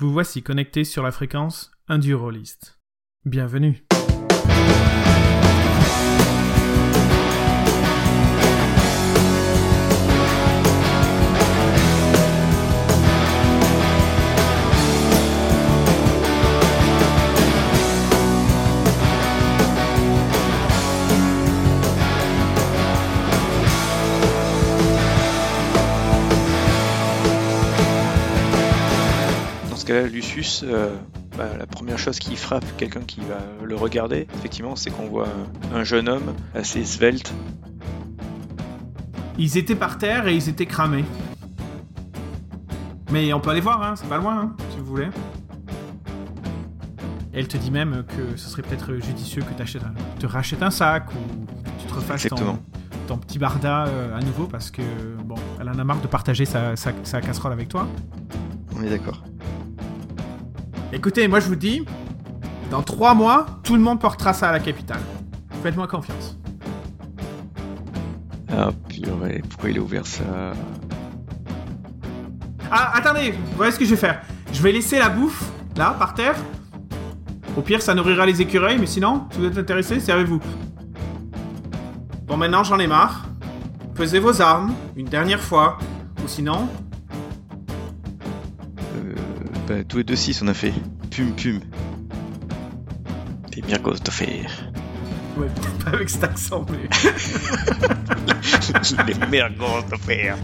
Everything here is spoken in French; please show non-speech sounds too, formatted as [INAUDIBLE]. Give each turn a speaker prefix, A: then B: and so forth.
A: Vous voici connecté sur la fréquence Indurolist. Bienvenue.
B: Lucius, euh, bah, la première chose qui frappe quelqu'un qui va le regarder, effectivement, c'est qu'on voit un, un jeune homme assez svelte.
A: Ils étaient par terre et ils étaient cramés. Mais on peut aller voir, hein, c'est pas loin, hein, si vous voulez. Elle te dit même que ce serait peut-être judicieux que tu te rachètes un sac ou que tu te refasses ton, petit barda euh, à nouveau parce que, bon, elle en a marre de partager sa, sa- sa casserole avec toi.
B: On est d'accord.
A: Écoutez, moi je vous dis, dans trois mois, tout le monde portera ça à la capitale. Faites-moi confiance.
B: Ah, purée, pourquoi il a ouvert ça?
A: Ah, attendez, voilà ce que je vais faire. Je vais laisser la bouffe, là, par terre. Au pire, ça nourrira les écureuils, mais sinon, si vous êtes intéressé, servez-vous. Bon, maintenant, j'en ai marre. Pesez vos armes, une dernière fois. Ou sinon,
B: bah, Tous les deux 6 on a fait. Pum pum. T'es bien de faire.
A: ouais, peut-être pas avec cet accent, mais... [LAUGHS]
B: Les grosses de faire.